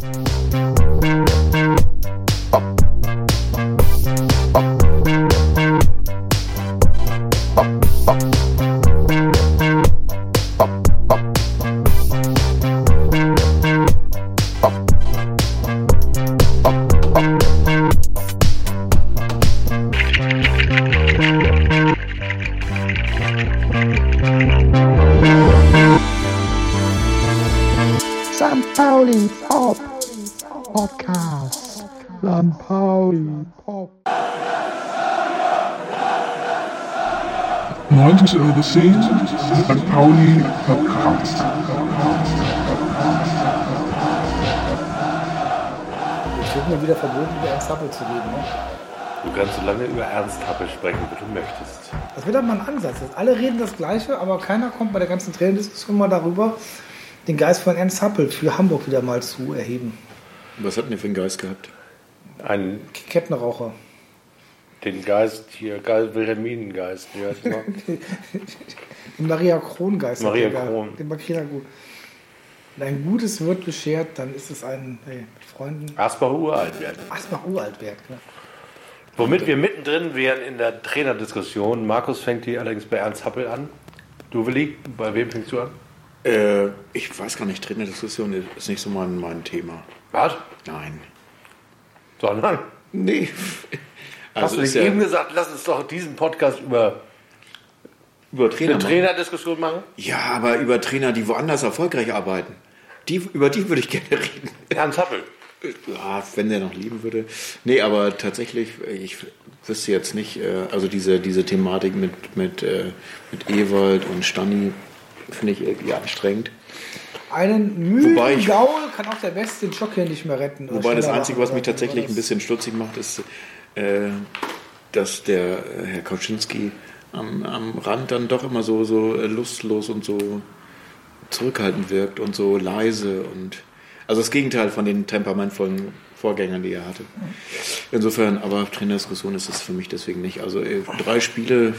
St. 90 Euro 10, St. Pauli Podcast. Ich wird mir wieder verboten, über Ernst Happel zu reden. Ne? Du kannst so lange über Ernst Happel sprechen, wie du möchtest. Das wird aber mal ein Ansatz. Jetzt alle reden das Gleiche, aber keiner kommt bei der ganzen Trainerdiskussion mal darüber, den Geist von Ernst Happel für Hamburg wieder mal zu erheben. Was hat denn ihr für einen Geist gehabt? Ein, Kettenraucher. Den Geist hier, Geist, Wilhelminengeist, wie heißt der? Den Maria Kron-Geist. Maria. Kron. Den Maria Gut. Wenn ein Gutes wird beschert, dann ist es ein, hey, mit Freunden, Asbach uralt werden. Asbach uralt wert. Ne? Womit wir mittendrin wären in der Trainerdiskussion. Markus fängt die allerdings bei Ernst Happel an. Du, Willi, bei wem fängst du an? Äh, ich weiß gar nicht, Trainerdiskussion ist nicht so mein, mein Thema. Was? Nein. Sondern, Nee. Hast Also du ist nicht ja eben gesagt, lass uns doch diesen Podcast über über Trainer. eine machen. Trainerdiskussion machen? Ja, aber über Trainer, die woanders erfolgreich arbeiten. Die, über die würde ich gerne reden. Ernst Happel. Ja, wenn der noch leben würde. Nee, aber tatsächlich, ich wüsste jetzt nicht, äh, also diese, diese Thematik mit, mit, äh, mit Ewald und Stani finde ich irgendwie anstrengend. Einen müden Wobei ich- Gaul kann auch der Beste den Schock hier nicht mehr retten. Wobei das Einzige, was mich tatsächlich ein bisschen stutzig macht, ist, dass der äh, Herr Kauczynski am, am Rand dann doch immer so, so äh, lustlos und so zurückhaltend wirkt und so leise und also das Gegenteil von den temperamentvollen Vorgängern, die er hatte. Insofern, aber Trainerdiskussion ist es für mich deswegen nicht. Also äh, drei Spiele,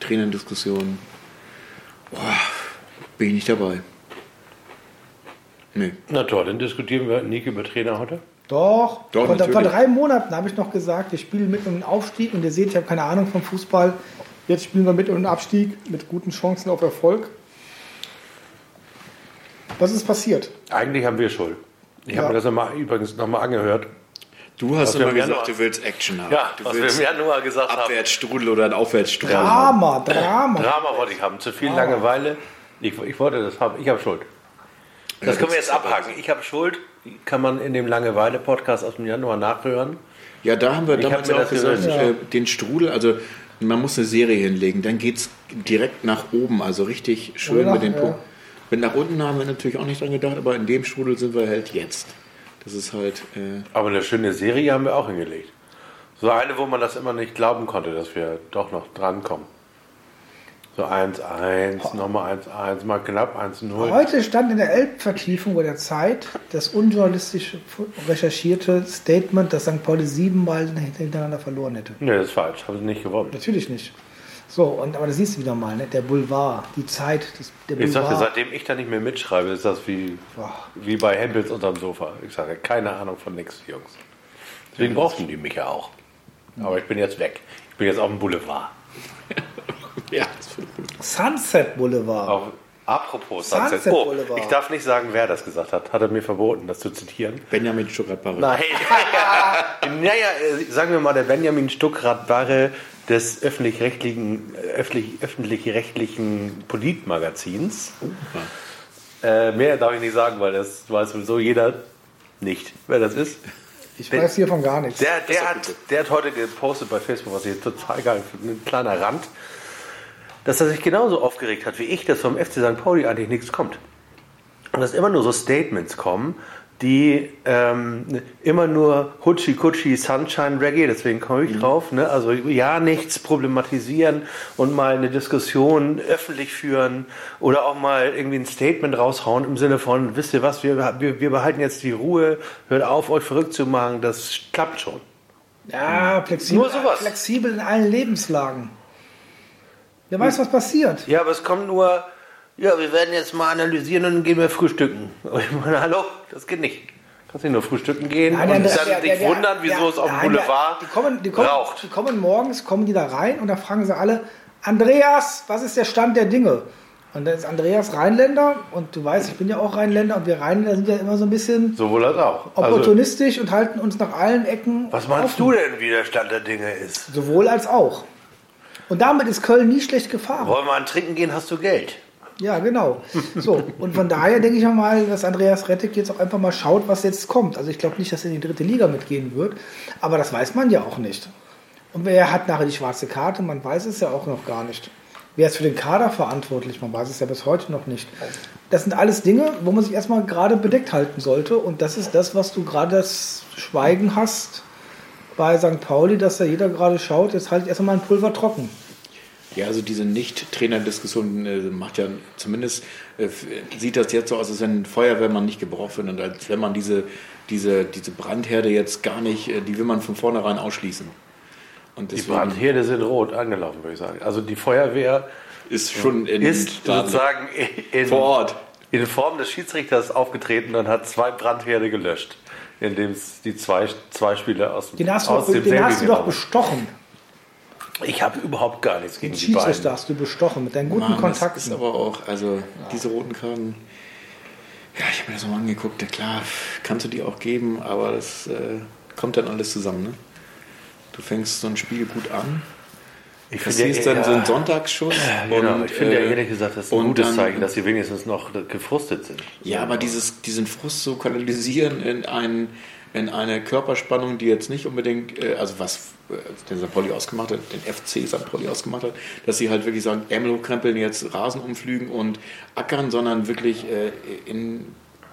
Trainerdiskussion, boah, bin ich nicht dabei. Nee. Na toll, dann diskutieren wir nicht über Trainer heute. Doch, Doch, vor, vor drei Monaten habe ich noch gesagt, wir spielen mit um den Aufstieg und ihr seht, ich habe keine Ahnung vom Fußball. Jetzt spielen wir mit um den Abstieg mit guten Chancen auf Erfolg. Was ist passiert? Eigentlich haben wir Schuld. Ich Ja. habe mir das noch mal, übrigens nochmal angehört. Du hast immer im gesagt, Januar- du willst Action haben. Ja, du was wir im Januar gesagt haben. Abwärtsstrudel oder ein Aufwärtsstrudel haben. Drama, Drama. Drama wollte ich haben, zu viel Langeweile. Ich, ich wollte das haben, ich habe Schuld. Das Ja, können wir jetzt abhaken. Ich habe Schuld, kann man in dem Langeweile-Podcast aus dem Januar nachhören. Ja, da haben wir Ich damals hab auch das gesagt, gewünscht. äh, den Strudel, also man muss eine Serie hinlegen, dann geht es direkt nach oben, also richtig schön nach- mit den ja. Punkten. Wenn nach unten haben wir natürlich auch nicht dran gedacht, aber in dem Strudel sind wir halt jetzt. Das ist halt, äh, Aber eine schöne Serie haben wir auch hingelegt. So eine, wo man das immer nicht glauben konnte, dass wir doch noch drankommen. So 1-1, nochmal 1-1, mal knapp 1-0. Heute stand in der Elbvertiefung bei der Zeit das unjournalistisch recherchierte Statement, dass St. Pauli siebenmal hintereinander verloren hätte. Nee, das ist falsch, haben sie nicht gewonnen. Natürlich nicht. So, und, aber das siehst du wieder mal, ne? der Boulevard, die Zeit, das, der Ich sagte, Boulevard. seitdem ich da nicht mehr mitschreibe, ist das wie, Boah. wie bei Hempels unterm Sofa. Ich sage, keine Ahnung von nix, Jungs. Deswegen brauchten die mich ja auch. Aber ich bin jetzt weg. Ich bin jetzt auf dem Boulevard. ja, Sunset Boulevard. Auf, apropos Sunset Sunset. Oh, Boulevard. ich darf nicht sagen, wer das gesagt hat. Hat er mir verboten, das zu zitieren. Benjamin Stuttgart-Barre. Nein. naja, äh, sagen wir mal, der Benjamin Stuckrad-Barre des öffentlich-rechtlichen öffentlich, öffentlich-rechtlichen Politmagazins. Äh, mehr darf ich nicht sagen, weil das weiß sowieso jeder nicht, wer das ist. Ich weiß hiervon gar nichts. Der, der, hat, der hat heute gepostet bei Facebook, was ich total geil finde, ein kleiner Rand, dass er sich genauso aufgeregt hat wie ich, dass vom FC St. Pauli eigentlich nichts kommt. Und dass immer nur so Statements kommen, die ähm, immer nur Hutschi Kutschi Sunshine Reggae, deswegen komme ich drauf, ne? also ja nichts problematisieren und mal eine Diskussion öffentlich führen oder auch mal irgendwie ein Statement raushauen im Sinne von, wisst ihr was, wir, wir, wir behalten jetzt die Ruhe, hört auf, euch verrückt zu machen, das klappt schon. Ja, flexibel, Nur sowas. flexibel in allen Lebenslagen. Wer weiß, was passiert. Ja, aber es kommt nur, ja, wir werden jetzt mal analysieren und dann gehen wir frühstücken. Aber ich meine, hallo, das geht nicht. Kannst nicht nur frühstücken gehen Nein, und der- dann der- dich der- der- wundern, wieso es auf dem Boulevard die kommen, die kommen, raucht. Die kommen morgens, kommen die da rein und da fragen sie alle, Andreas, was ist der Stand der Dinge? Und dann ist Andreas Rheinländer und du weißt, ich bin ja auch Rheinländer und wir Rheinländer sind ja immer so ein bisschen Sowohl als auch. Also, opportunistisch und halten uns nach allen Ecken. was meinst offen. du denn, wie der Stand der Dinge ist? Sowohl als auch. Und damit ist Köln nie schlecht gefahren. Wollen wir an Trinken gehen, hast du Geld. Ja, genau. So, und von daher denke ich mal, dass Andreas Rettig jetzt auch einfach mal schaut, was jetzt kommt. Also ich glaube nicht, dass er in die dritte Liga mitgehen wird, aber das weiß man ja auch nicht. Und wer hat nachher die schwarze Karte? Man weiß es ja auch noch gar nicht. Wer ist für den Kader verantwortlich? Man weiß es ja bis heute noch nicht. Das sind alles Dinge, wo man sich erstmal gerade bedeckt halten sollte. Und das ist das, was du gerade das Schweigen hast bei St. Pauli, dass da jeder gerade schaut, jetzt halte ich erstmal mein Pulver trocken. Ja, also diese Nicht-Trainer-Diskussion äh, macht ja zumindest, äh, sieht das jetzt so aus, als wenn ein Feuerwehrmann nicht gebraucht wird und als wenn man diese, diese, diese Brandherde jetzt gar nicht, äh, die will man von vornherein ausschließen. Und Die Brandherde sind rot angelaufen, würde ich sagen. Also die Feuerwehr ist schon in ist sozusagen in, vor Ort. in Form des Schiedsrichters aufgetreten und hat zwei Brandherde gelöscht, indem es die zwei, zwei Spieler aus, dem- Den hast du, aus dem den hast du doch bestochen. Ich habe überhaupt gar nichts Den gegen die Schiedsrichter beiden. hast du bestochen mit deinen guten Mann, das Kontakten. ist aber auch, also diese roten Karten, ja, ich habe mir das nochmal angeguckt, ja klar, kannst du die auch geben, aber das äh, kommt dann alles zusammen, ne? Du fängst so ein Spiel gut an, Ich das ja, dann so ein Sonntagsschuss. Genau, und, ich finde ja äh, ehrlich gesagt, das ist ein gutes dann- Zeichen, dass sie wenigstens noch gefrustet sind. Ja, aber dieses, diesen Frust so kanalisieren in, ein, in eine Körperspannung, die jetzt nicht unbedingt, äh, also was äh, den St. Pauli ausgemacht hat, den FC St. Pauli ausgemacht hat, dass sie halt wirklich sagen, Ärmel hochkrempeln, jetzt Rasen umflügen und ackern, sondern wirklich in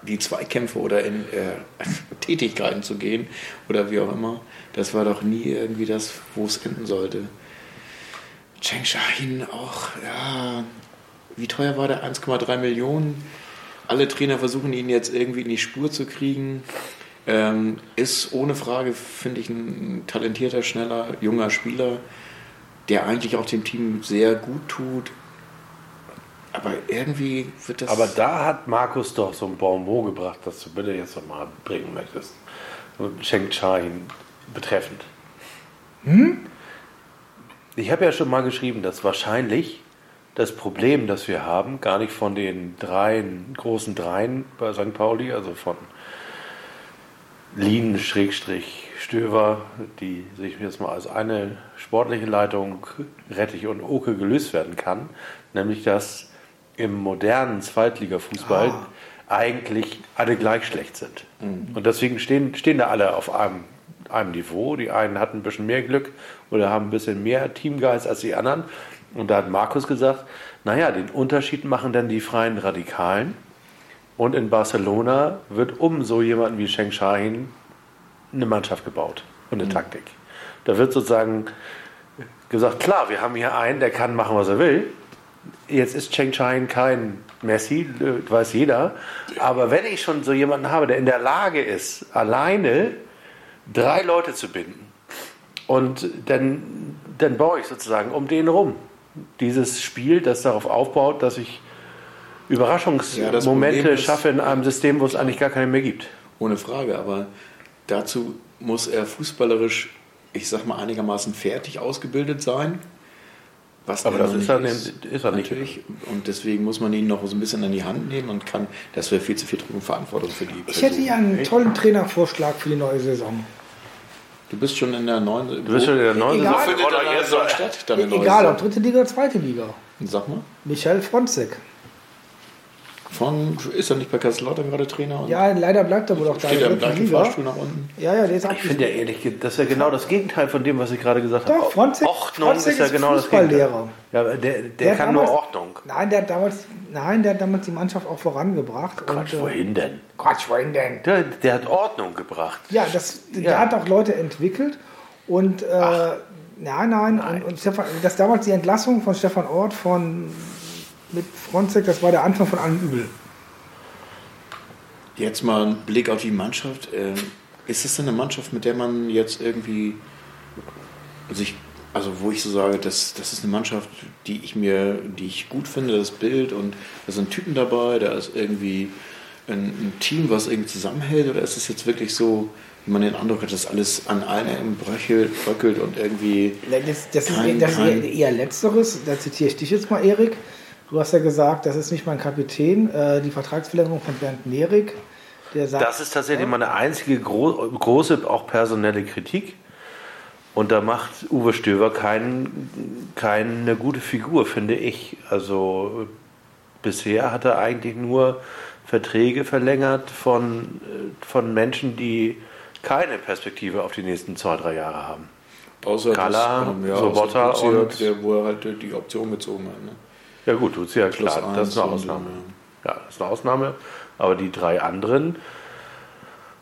die Zweikämpfe oder in äh, Tätigkeiten zu gehen oder wie auch immer. Das war doch nie irgendwie das, wo es enden sollte. Cheng Shahin auch, ja, wie teuer war der? 1,3 Millionen. Alle Trainer versuchen ihn jetzt irgendwie in die Spur zu kriegen. Ähm, ist ohne Frage, finde ich, ein talentierter, schneller, junger Spieler, der eigentlich auch dem Team sehr gut tut. Aber irgendwie wird das. Aber da hat Markus doch so ein Bonbon gebracht, das du bitte jetzt noch mal bringen möchtest. Und Cheng Chahin betreffend. Ich habe ja schon mal geschrieben, dass wahrscheinlich das Problem, das wir haben, gar nicht von den dreien, großen Dreien bei St. Pauli, also von Lien, Schrägstrich, Stöver, die sich jetzt mal als eine sportliche Leitung Rettich und Oke gelöst werden kann, nämlich dass im modernen Zweitligafußball eigentlich alle gleich schlecht sind. Und deswegen stehen, stehen da alle auf einem, einem Niveau. Die einen hatten ein bisschen mehr Glück oder haben ein bisschen mehr Teamgeist als die anderen. Und da hat Markus gesagt, naja, den Unterschied machen dann die freien Radikalen. Und in Barcelona wird um so jemanden wie Sheng Shahin eine Mannschaft gebaut und eine Taktik. Da wird sozusagen gesagt, klar, wir haben hier einen, der kann machen, was er will. Jetzt ist Cheng Shahin kein Messi, äh, weiß jeder. Aber wenn ich schon so jemanden habe, der in der Lage ist, alleine drei Leute zu binden, und dann, dann baue ich sozusagen um den rum dieses Spiel, das darauf aufbaut, dass ich Ja, Überraschungsmomente ist- schaffe in einem System, wo es eigentlich gar keine mehr gibt. Ohne Frage, aber dazu muss er fußballerisch, ich sag mal, einigermaßen fertig ausgebildet sein. Was Aber er das ist er nicht- ist er nicht. Natürlich. Und deswegen muss man ihn noch so ein bisschen an die Hand nehmen und kann, das wäre viel zu viel Druck und Verantwortung für die Ich hätte Person. hier einen tollen Trainervorschlag für die neue Saison. Du bist schon in der neuen. Du bist schon in der neuen Egal. Egal, ob dritte Liga oder zweite Liga. Sag mal. Michael Fronzek. Von, ist er nicht bei Kaiserslautern gerade Trainer? Und Ja, leider bleibt er wohl auch da Steht er der im gleichen Liga. Fahrstuhl nach unten? Ja, ja, der ist Ich finde ja ehrlich, das ist ja genau das Gegenteil von dem, was ich gerade gesagt habe. Doch, Fronzek- Ordnung Fronzek ist ja genau das Gegenteil. Ja, der, der, Der kann damals- nur Ordnung. Nein, der hat damals, nein, der hat damals die Mannschaft auch vorangebracht. Quatsch, und, äh, wohin denn? Quatsch, wohin denn? Der, der hat Ordnung gebracht. Ja, das, der Ja. hat auch Leute entwickelt und äh, nein, nein, Und, und Stefan, das damals die Entlassung von Stefan Ort von mit Fronzek, das war der Anfang von allem Übel. Jetzt mal ein Blick auf die Mannschaft. Ähm, Ist das denn eine Mannschaft, mit der man jetzt irgendwie sich, also wo ich so sage, das, das ist eine Mannschaft, die ich mir, die ich gut finde, das Bild und da sind Typen dabei, da ist irgendwie ein, ein Team, was irgendwie zusammenhält? Oder ist es jetzt wirklich so, wie man den Eindruck hat, dass alles an allen Ecken bröchelt, bröckelt und irgendwie. Das, das, Kein- ist, das kein- eher Letzteres. Da zitiere ich dich jetzt mal, Erik. Du hast ja gesagt, das ist nicht mein Kapitän. Äh, die Vertragsverlängerung von Bernd Nerik, der sagt. Das ist tatsächlich meine einzige gro große, auch personelle Kritik. Und da macht Uwe Stöver kein, keine gute Figur, finde ich. Also bisher hat er eigentlich nur Verträge verlängert von, äh, von Menschen, die keine Perspektive auf die nächsten zwei, drei Jahre haben. Außer Kala, dass, ähm, ja, Sobotta und- der, wo er halt die Option gezogen hat. Ne? Ja gut, tut ja Plus klar, das ist eine Ausnahme. Ja, das ist eine Ausnahme. Aber die drei anderen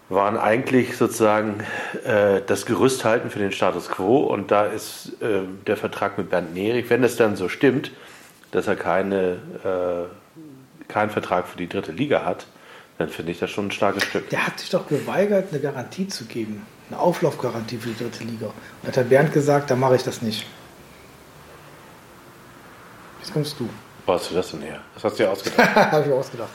waren eigentlich sozusagen äh, das Gerüst halten für den Status quo. Und da ist äh, der Vertrag mit Bernd Nerich, wenn es dann so stimmt, dass er keine, äh, keinen Vertrag für die dritte Liga hat, dann finde ich das schon ein starkes Stück. Der hat sich doch geweigert, eine Garantie zu geben. Eine Auflaufgarantie für die dritte Liga. Und hat der Bernd gesagt, da mache ich das nicht. Jetzt kommst du. Wo hast du das denn her? Das hast du ja ausgedacht. Habe ich mir ausgedacht.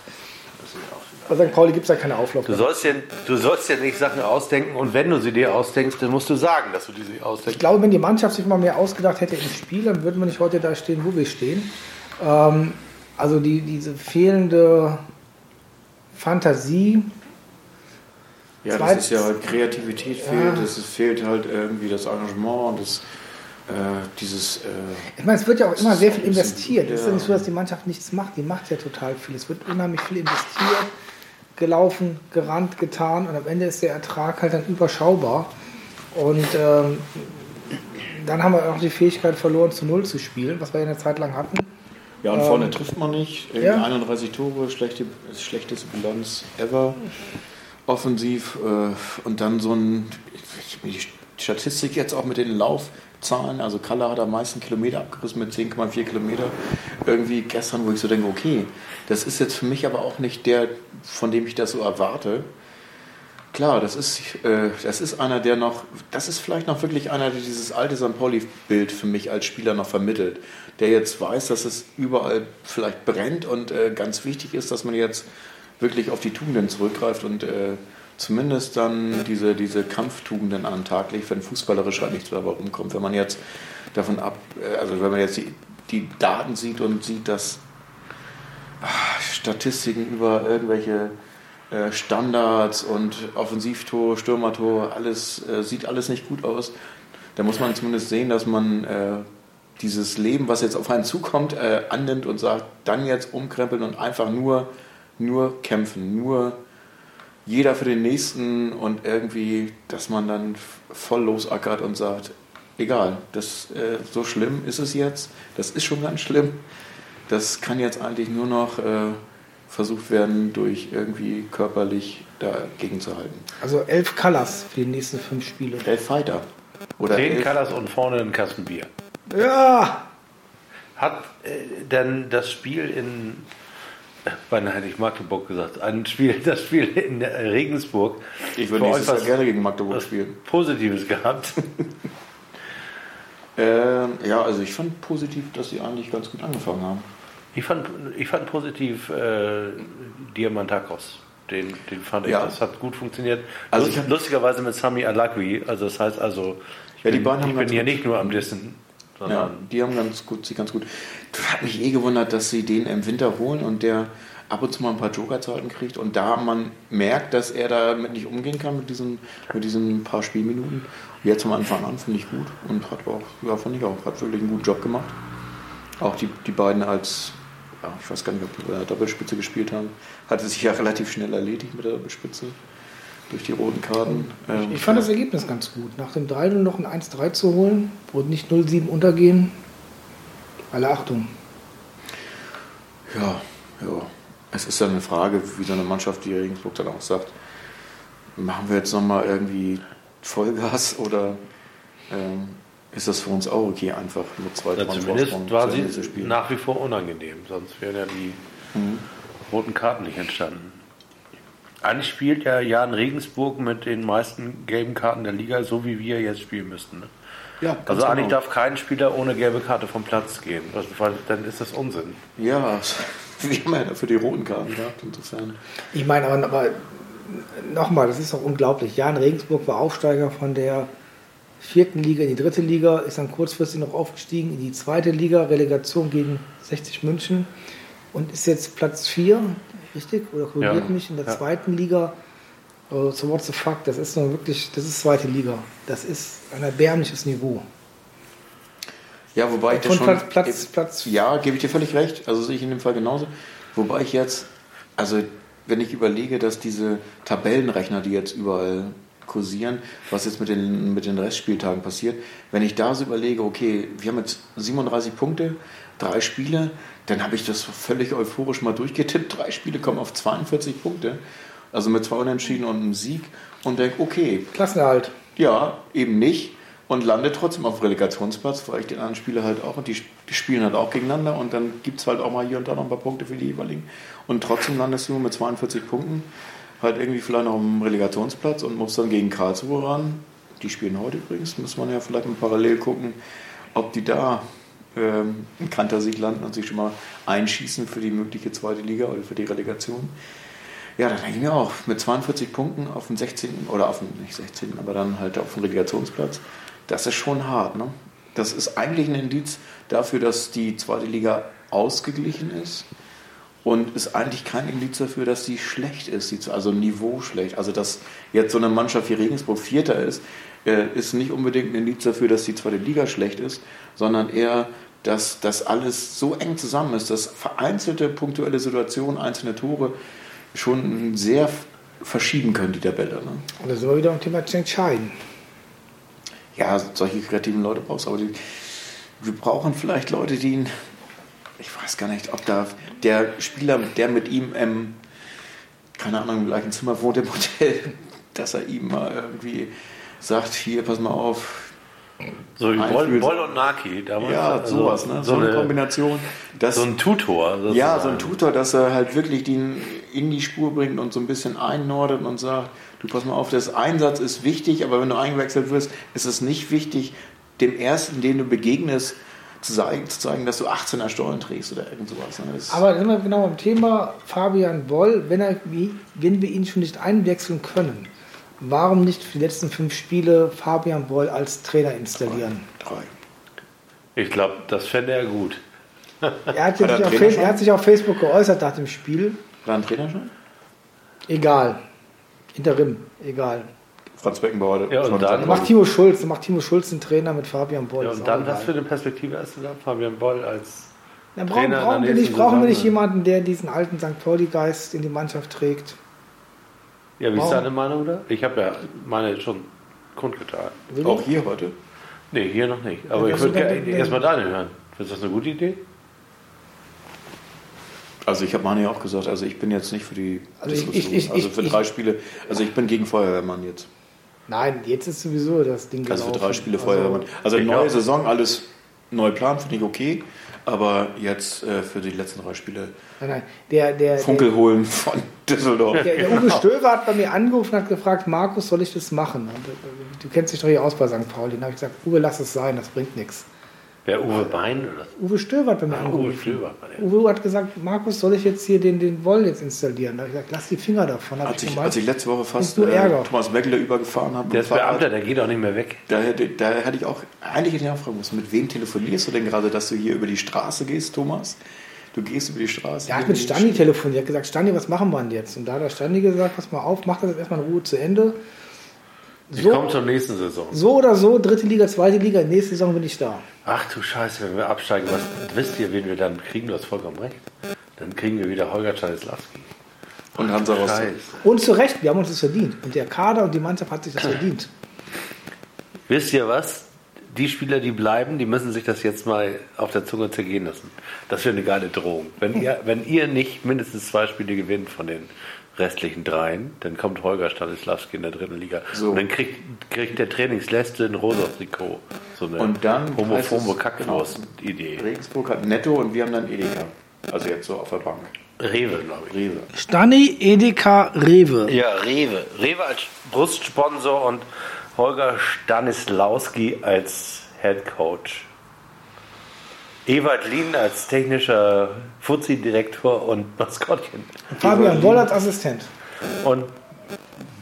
Bei St. Pauli gibt es ja keine Du Auflaufgarantie. sollst, ja, du sollst ja nicht Sachen ausdenken und wenn du sie dir ausdenkst, dann musst du sagen, dass du die sie Ich ausdenkst. glaube, wenn die Mannschaft sich mal mehr ausgedacht hätte im Spiel, dann würden wir nicht heute da stehen, wo wir stehen. Ähm, also die, diese fehlende Fantasie, Ja, das ist ja halt Kreativität fehlt, es fehlt halt irgendwie das Engagement und das, dieses. Äh, Ich meine, es wird ja auch immer sehr viel investiert. Es ist ja nicht so, dass die Mannschaft nichts macht. Die macht ja total viel. Es wird unheimlich viel investiert, gelaufen, gerannt, getan und am Ende ist der Ertrag halt dann überschaubar. Und ähm, dann haben wir auch die Fähigkeit verloren, zu Null zu spielen, was wir ja eine Zeit lang hatten. ja, und vorne trifft man nicht. Irgendwie ja. 31 Tore, schlechte, schlechteste Bilanz ever. Offensiv äh, und dann so ein. Die Statistik jetzt auch mit den Laufzahlen. Also Kalle hat am meisten Kilometer abgerissen mit 10,4 Kilometer. Irgendwie gestern, wo ich so denke, okay, das ist jetzt für mich aber auch nicht der, von dem ich das so erwarte. Klar, das ist, äh, das ist einer, der noch, das ist vielleicht noch wirklich einer, der dieses alte St. Pauli-Bild für mich als Spieler noch vermittelt. Der jetzt weiß, dass es überall vielleicht brennt und äh, ganz wichtig ist, dass man jetzt wirklich auf die Tugenden zurückgreift und äh, zumindest dann diese, diese Kampftugenden an den Tag legt, wenn fußballerisch halt nichts dabei rumkommt. Wenn man jetzt davon ab, äh, also wenn man jetzt die, die Daten sieht und sieht, dass ah, Statistiken über irgendwelche äh, Standards und Offensivtor, Stürmertor, alles äh, sieht alles nicht gut aus. Da muss man zumindest sehen, dass man äh, dieses Leben, was jetzt auf einen zukommt, äh, annimmt und sagt, dann jetzt umkrempeln und einfach nur, nur kämpfen, nur jeder für den nächsten und irgendwie, dass man dann voll losackert und sagt, egal, das äh, so schlimm ist es jetzt, das ist schon ganz schlimm. Das kann jetzt eigentlich nur noch äh, versucht werden, durch irgendwie körperlich dagegen zu halten. Also elf Colors für die nächsten fünf Spiele. Elf Fighter. Oder Zehn elf, Colors und vorne ein Kasten Bier. Ja! Hat äh, denn das Spiel in, äh, beinahe hätte ich Magdeburg gesagt, ein Spiel, das Spiel in äh, Regensburg ich würde nächstes Jahr gerne gegen Magdeburg spielen. Positives gehabt? Ähm, ja, also ich fand positiv, dass sie eigentlich ganz gut angefangen haben. Ich fand, ich fand positiv äh, Diamantakos. Den, den fand ich, Ja. das hat gut funktioniert. Also Lust, lustigerweise mit Sami Alakwi. Also das heißt also, ich Ja, die bin, haben ich bin hier nicht nur am Dissen, Ja, sondern die haben ganz gut, sie ganz gut. Hat mich eh gewundert, dass sie den im Winter holen und der ab und zu mal ein paar Jokerzeiten kriegt und da man merkt, dass er damit nicht umgehen kann mit diesen, mit diesen paar Spielminuten. Jetzt am Anfang an finde ich gut und hat auch, ja, fand ich auch, hat wirklich einen guten Job gemacht. Auch die, die beiden als, ja, ich weiß gar nicht, ob die Doppelspitze gespielt haben, hatte sich ja relativ schnell erledigt mit der Doppelspitze durch die roten Karten. Ähm, Ich fand das Ergebnis ganz gut. Nach dem 3 noch ein 1-3 zu holen und nicht 0-7 untergehen. Alle Achtung. Ja, ja. Es ist ja eine Frage, wie so eine Mannschaft wie Regensburg dann auch sagt, machen wir jetzt nochmal irgendwie Vollgas oder ähm, ist das für uns auch okay, einfach mit zwei ja, zumindest war zu sie Ende zu spielen? nach wie vor unangenehm. Sonst wären ja die Mhm. roten Karten nicht entstanden. Eigentlich spielt ja Jan Regensburg mit den meisten gelben Karten der Liga, so wie wir jetzt spielen müssten. Ne? Ja, Also eigentlich genau. darf kein Spieler ohne gelbe Karte vom Platz gehen. Das, weil, dann ist das Unsinn. Ja, Wir haben ja dafür die roten Karten gehabt, insofern. Ich meine, aber, aber nochmal, das ist doch unglaublich. Jan Regensburg war Aufsteiger von der vierten Liga in die dritte Liga, ist dann kurzfristig noch aufgestiegen in die zweite Liga, Relegation gegen 60 München und ist jetzt Platz 4, richtig? Oder korrigiert Ja. mich, in der Ja. zweiten Liga. Also, so what the fuck, das ist nun wirklich, das ist zweite Liga. Das ist ein erbärmliches Niveau. Ja, wobei ich schon. Platz, Platz, Platz Ja, gebe ich dir völlig recht. Also sehe ich in dem Fall genauso. Wobei ich jetzt, also wenn ich überlege, dass diese Tabellenrechner, die jetzt überall kursieren, was jetzt mit den, mit den Restspieltagen passiert, wenn ich da so überlege, okay, wir haben jetzt 37 Punkte, drei Spiele, dann habe ich das völlig euphorisch mal durchgetippt. Drei Spiele kommen auf 42 Punkte, also mit zwei Unentschieden und einem Sieg und denke, okay, Klassenerhalt. ja, eben nicht. Und lande trotzdem auf Relegationsplatz, weil ich den anderen Spiele halt auch, und die, die spielen halt auch gegeneinander und dann gibt es halt auch mal hier und da noch ein paar Punkte für die jeweiligen. Und trotzdem landest du nur mit 42 Punkten halt irgendwie vielleicht noch am Relegationsplatz und musst dann gegen Karlsruhe ran. Die spielen heute übrigens, muss man ja vielleicht mal parallel gucken, ob die da ähm, im Kantersieg landen und sich schon mal einschießen für die mögliche zweite Liga oder für die Relegation. Ja, da denke ich mir auch, mit 42 Punkten auf dem 16. oder auf dem, nicht 16., aber dann halt auf dem Relegationsplatz, das ist schon hart. Ne? Das ist eigentlich ein Indiz dafür, dass die zweite Liga ausgeglichen ist und ist eigentlich kein Indiz dafür, dass sie schlecht ist, also Niveau schlecht. Also dass jetzt so eine Mannschaft wie Regensburg Vierter ist, äh, ist nicht unbedingt ein Indiz dafür, dass die zweite Liga schlecht ist, sondern eher, dass das alles so eng zusammen ist, dass vereinzelte punktuelle Situationen, einzelne Tore schon sehr verschieben können, die Tabelle. Ne? Und da sind wir wieder am Thema entscheiden. Ja, solche kreativen Leute brauchst du, aber die, wir brauchen vielleicht Leute, die ihn, ich weiß gar nicht, ob da der Spieler, der mit ihm, ähm, keine Ahnung, im gleichen Zimmer wohnt im Hotel, dass er ihm mal irgendwie sagt, hier, pass mal auf, So wie Boll, Einfühl- Boll und Naki damals. ja, Also, sowas, ne? so, eine, Kombination. Das, So ein Tutor. Sozusagen. ja, so ein Tutor, dass er halt wirklich den in die Spur bringt und so ein bisschen einnordet und sagt, du pass mal auf, das Einsatz ist wichtig, aber wenn du eingewechselt wirst, ist es nicht wichtig, dem ersten, den du begegnest, zu zeigen, zu zeigen dass du 18er Stollen trägst oder irgend sowas. Ne? Das, Aber sind wir genau beim Thema Fabian Boll, wenn, er, wie- wenn wir ihn schon nicht einwechseln können, warum nicht für die letzten fünf Spiele Fabian Boll als Trainer installieren? drei. Ich glaube, das fände er gut. Er hat, Hat sich er Face- schon? er hat sich auf Facebook geäußert nach dem Spiel. War ein Trainer schon? Egal. Interim. Egal. Franz Beckenbauer. Ja, und schon dann-. Dann macht Timo Schulz, dann macht Timo Schulz einen Trainer mit Fabian Boll. Ja, ist und dann, was für eine Perspektive hast du da? Fabian Boll als Dann brauchen, Trainer in brauchen, wir nicht, brauchen wir nicht jemanden, der diesen alten St. Pauli-Geist in die Mannschaft trägt. Ja, wie ist Warum? deine Meinung da? Ich habe ja meine schon kundgetan. Willi? Auch hier heute. Nee, hier noch nicht. Aber Ja, ich würde ist gerne erstmal deine hören. Ist das eine gute Idee? Also ich habe Mani auch gesagt, also ich bin jetzt nicht für die Also Diskussion. ich- ich- also für ich- drei Spiele, also ich bin gegen Feuerwehrmann jetzt. Nein, jetzt ist sowieso das Ding Also für drei Spiele Feuerwehrmann. Also Ich neue. Saison, alles neu planen, finde ich okay. Aber jetzt äh, für die letzten drei Spiele Nein, nein. Der, der, Funkel holen von Düsseldorf. Der, der Uwe Stöver hat bei mir angerufen und hat gefragt, Markus, soll ich das machen? Und, äh, Du kennst dich doch hier aus bei St. Pauli. Dann habe ich gesagt, Uwe, lass es sein, das bringt nichts. Wer Uwe Bein oder? Uwe Stöver hat bei mir Ah, Uwe angerufen. Stöber war der. Uwe hat gesagt, Markus, soll ich jetzt hier den, den Woll jetzt installieren? Da habe ich gesagt, lass die Finger davon. Als ich, als ich letzte Woche fast Kriegst du Ärger. äh, Thomas Weckler übergefahren habe, Der ist Beamter, der geht auch nicht mehr weg. da, hätte- da hätte ich auch, eigentlich hätte ich auch fragen müssen, mit wem telefonierst du denn gerade, dass du hier über die Straße gehst, Thomas? Du gehst über die Straße. der hat mit Stani telefoniert. Er hat gesagt, Stani, was machen wir denn jetzt? Und da hat der Stani gesagt, pass mal auf, mach das jetzt erstmal in Ruhe zu Ende. Ich So, komme zur nächsten Saison. so oder so, dritte Liga, zweite Liga, nächste Saison bin ich da. Ach du Scheiße, wenn wir absteigen, was, wisst ihr, wen wir dann kriegen? Du hast vollkommen recht. Dann kriegen wir wieder Holger Czarislawski. Und Hansa Rostock. Und zu Recht, wir haben uns das verdient. Und der Kader und die Mannschaft hat sich das verdient. Wisst ihr was? Die Spieler, die bleiben, die müssen sich das jetzt mal auf der Zunge zergehen lassen. Das wäre eine geile Drohung. Wenn ihr, wenn ihr nicht mindestens zwei Spiele gewinnt von den restlichen dreien, dann kommt Holger Stanislawski in der dritten Liga. So. Und dann kriegt, kriegt der Trainingsläste ein rosa Trikot. So eine Und dann homophobe es- Kackwurst-Idee. Regensburg hat Netto und wir haben dann Edeka. Also jetzt so auf der Bank. Rewe, glaube ich. Rewe. Stani, Edeka, Rewe. Ja, Rewe. Rewe als Brustsponsor und Holger Stanislawski als Head Coach. Ewald Lien als technischer Fuzzi-Direktor und Maskottchen. Fabian Woll als Assistent. Und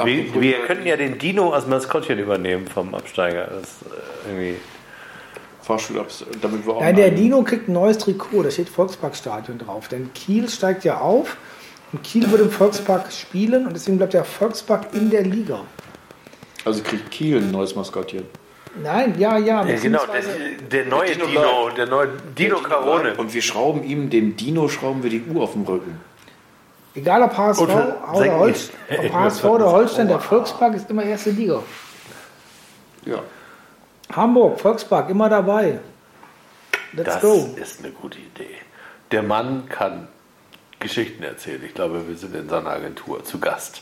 wir, wir könnten ja den Dino als Maskottchen übernehmen vom Absteiger. Das ist äh, irgendwie. Fahrstuhl, damit wir auch. Nein, der einen- Dino kriegt ein neues Trikot, da steht Volksparkstadion drauf. Denn Kiel steigt ja auf und Kiel wird im Volkspark spielen und deswegen bleibt der Volkspark in der Liga. Also kriegt Kiel ein neues Maskottchen. Nein, ja, ja. Ja, genau, der, der neue Dino Dino, der neue Dino Carone. Und wir schrauben ihm, dem Dino schrauben wir die Uhr auf dem Rücken. Egal ob HSV Und oder, Holst, ob HSV oder Holstein, der Volkspark ist immer erste Liga. Ja. Hamburg, Volkspark, immer dabei. Let's Das go. ist eine gute Idee. Der Mann kann Geschichten erzählen. Ich glaube, wir sind in seiner Agentur zu Gast.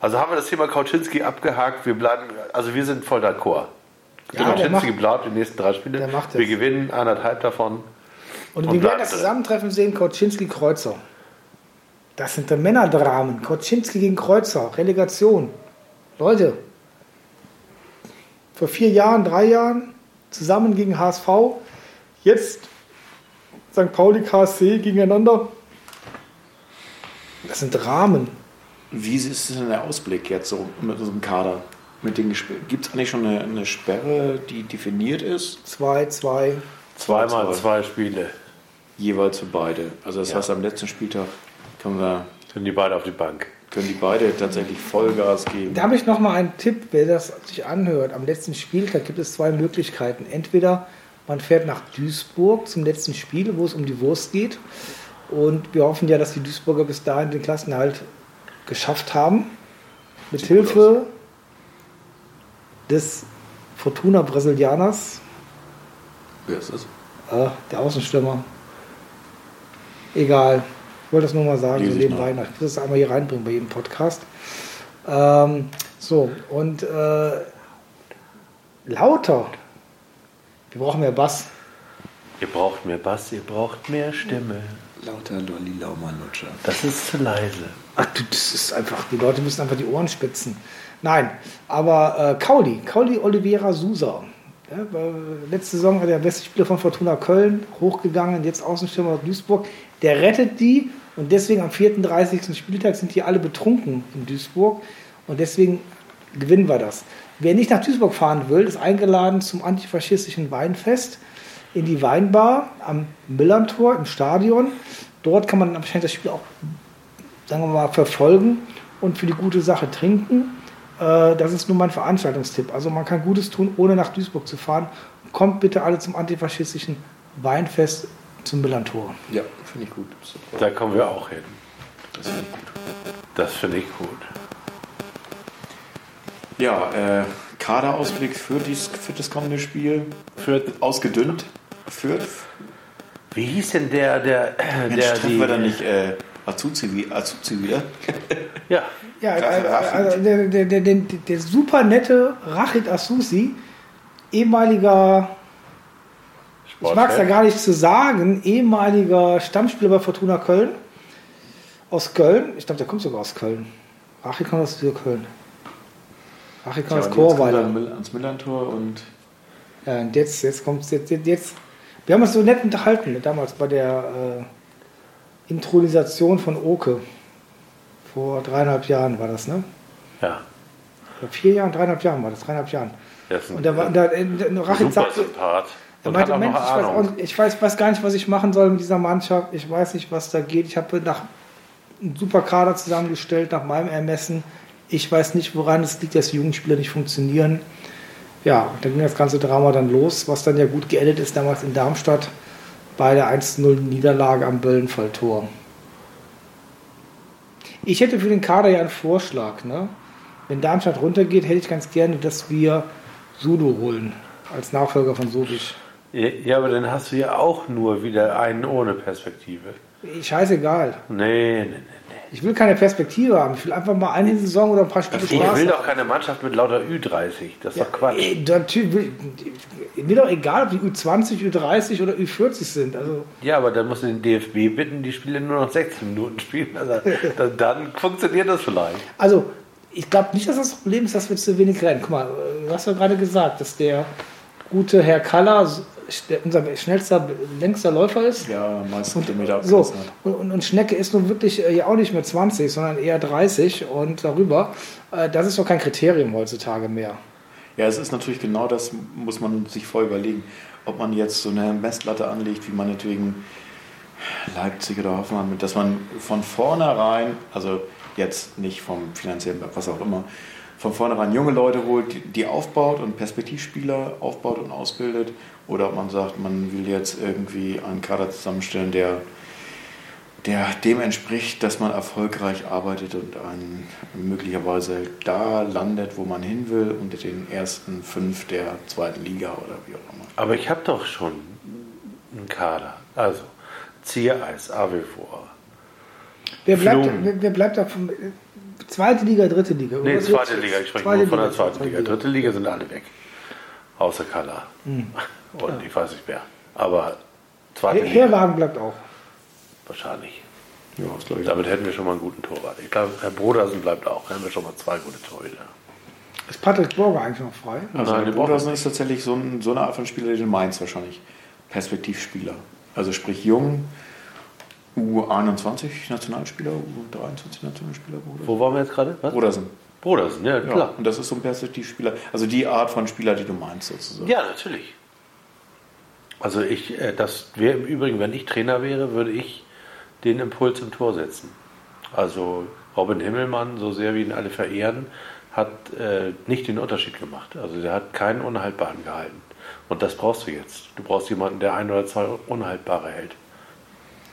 Also haben wir das Thema Kauczynski abgehakt. Wir bleiben, also wir sind voll d'accord. Ja, der macht- bleibt die nächsten drei Spiele. der macht wir gewinnen eineinhalb davon. Und, Und wir werden das. Zusammentreffen sehen, Koczynski Kreuzer. Das sind dann Männerdramen. Koczynski gegen Kreuzer, Relegation. Leute, vor vier Jahren, drei Jahren, zusammen gegen HSV, jetzt St. Pauli KSC gegeneinander. Das sind Dramen. Wie ist denn der Ausblick jetzt so mit unserem Kader? Mit den Gibt es eigentlich schon eine, eine Sperre, die definiert ist? Zwei, zwei. Zweimal Zwei. zwei Spiele. Jeweils für beide. Also das Ja. heißt, am letzten Spieltag können, wir, Sind die beide auf die Bank. können die beide tatsächlich Vollgas geben. Da habe ich noch mal einen Tipp, wer das sich anhört. Am letzten Spieltag gibt es zwei Möglichkeiten. Entweder man fährt nach Duisburg zum letzten Spiel, wo es um die Wurst geht. Und wir hoffen ja, dass die Duisburger bis dahin den Klassenerhalt geschafft haben. Mit Hilfe des Fortuna Brasilianers, Wer ist das? äh, der Außenstürmer. Egal. Ich wollte das nur mal sagen, Lese so ich nebenbei. noch. Ich muss das einmal hier reinbringen bei jedem Podcast. Ähm, so, und äh, lauter. Wir brauchen mehr Bass. Ihr braucht mehr Bass, ihr braucht mehr Stimme. Lauter Lolli Laumann-Lutscher. Das ist zu leise. Ach, du, das ist einfach, die Leute müssen einfach die Ohren spitzen. Nein, aber äh, Kauli, Kauli Oliveira Sousa. Ja, letzte Saison war der beste Spieler von Fortuna Köln hochgegangen, jetzt Außenstürmer aus Duisburg. Der rettet die und deswegen am 34. Spieltag sind die alle betrunken in Duisburg und deswegen gewinnen wir das. Wer nicht nach Duisburg fahren will, ist eingeladen zum antifaschistischen Weinfest in die Weinbar am Millantor im Stadion. Dort kann man wahrscheinlich das Spiel auch sagen wir mal, verfolgen und für die gute Sache trinken. Äh, Das ist nur mein Veranstaltungstipp. Also man kann Gutes tun, ohne nach Duisburg zu fahren. Kommt bitte alle zum antifaschistischen Weinfest zum Millantor. Ja, finde ich gut. Da kommen wir auch hin. Das finde ich gut. Das finde ich gut. Ja, äh, Kaderausblick für, dies, für das kommende Spiel. Fürth ausgedünnt. Fürth. Wie hieß denn der, der, Mensch, der treffen die, wir dann nicht äh, Azuzi, Azuzi wieder? Ja, Ja, Rachid. äh, also der, der, der, der, super nette Rachid Asusi, ehemaliger, ich mag es ja gar nicht zu sagen, ehemaliger Stammspieler bei Fortuna Köln. Aus Köln. Ich glaube, der kommt sogar aus Köln. Rachid kommt aus Köln. Rachid kommt aus er Chorweiler. ans Millantor und Ja, und jetzt, jetzt kommt jetzt, jetzt, jetzt. Wir haben uns so nett unterhalten, damals bei der äh, Intronisation von Oke. Vor dreieinhalb Jahren war das, ne? ja. Vor vier Jahren, dreieinhalb Jahren war das, dreieinhalb Jahren. Das ist ein Und da war, da, äh, super sagte, er meinte, Mensch, noch ich weiß, auch, ich weiß, weiß gar nicht, was ich machen soll mit dieser Mannschaft. Ich weiß nicht, was da geht. Ich habe nach einen super Kader zusammengestellt, nach meinem Ermessen. Ich weiß nicht, woran es liegt, dass die Jugendspieler nicht funktionieren. Ja, und dann ging das ganze Drama dann los, was dann ja gut geendet ist damals in Darmstadt bei der 1-0-Niederlage am Böllenfalltor. Ich hätte für den Kader ja einen Vorschlag. Ne? Wenn Darmstadt runtergeht, hätte ich ganz gerne, dass wir Sudo holen als Nachfolger von Sobisch. Ja, ja, aber dann hast du ja auch nur wieder einen ohne Perspektive. Scheißegal. Nee, nee, nee. Ich will keine Perspektive haben. Ich will einfach mal eine Saison oder ein paar Spiele Ich Spaß will haben. doch keine Mannschaft mit lauter Ü30. Das ist doch Quatsch. Natürlich will- Mir doch egal, ob die U20, U30 oder U40 sind. Also, Ja, aber dann musst du den DFB bitten, die Spiele nur noch 16 Minuten spielen. Also, dann, dann funktioniert das vielleicht. also ich glaube nicht, dass das Problem ist, dass wir zu wenig rennen. Guck mal, äh, du hast ja gerade gesagt, dass der gute Herr Kaller unser schnellster, längster Läufer ist. Ja, meisten Kilometer So, abgerissen hat. und, und, und Schnecke ist nun wirklich äh, ja auch nicht mehr 20, sondern eher 30 und darüber. Äh, das ist doch kein Kriterium heutzutage mehr. Ja, es ist natürlich genau das, muss man sich voll überlegen, ob man jetzt so eine Messlatte anlegt, wie meinetwegen Leipzig oder Hoffenheim, dass man von vornherein, also jetzt nicht vom finanziellen, was auch immer, von vornherein junge Leute holt, die- die aufbaut und Perspektivspieler aufbaut und ausbildet, oder ob man sagt, man will jetzt irgendwie einen Kader zusammenstellen, der, der dem entspricht, dass man erfolgreich arbeitet und einen möglicherweise da landet, wo man hin will, unter den ersten fünf der zweiten Liga oder wie auch immer. Aber ich habe doch schon einen Kader. Also, Ziereis, Avevor. Wer bleibt, wer, wer bleibt da vom, zweite Liga, dritte Liga? Nee, Oder zweite jetzt- Liga. Ich spreche zweite nur von der Liga, zweiten Liga. Dritte Liga sind alle weg. Außer Kala. Hm. Und ich weiß nicht wer. Aber zweite Her- Herwagen bleibt auch. wahrscheinlich. Ja, das glaube ich. Damit hätten wir schon mal einen guten Torwart. Ich glaube, Herr Brodersen bleibt auch. Dann haben wir schon mal zwei gute Torhüter. Ist Patrick Borger eigentlich noch frei? Also Nein, Brodersen ist tatsächlich so, ein, so eine Art von Spieler, den Mainz wahrscheinlich. Perspektivspieler. Also sprich jung, U21 Nationalspieler, U23 Nationalspieler. Brodersen. Wo waren wir jetzt gerade? Was? Brodersen. Brodersen, ja, Ja, klar. und das ist so ein Perspektivspieler. Also die Art von Spieler, die du meinst sozusagen. Ja, natürlich. Also ich, äh, das wäre im Übrigen, wenn ich Trainer wäre, würde ich den Impuls im Tor setzen. Also Robin Himmelmann, so sehr wir ihn alle verehren, hat äh, nicht den Unterschied gemacht. Also der hat keinen Unhaltbaren gehalten. Und das brauchst du jetzt. Du brauchst jemanden, der ein oder zwei Unhaltbare hält.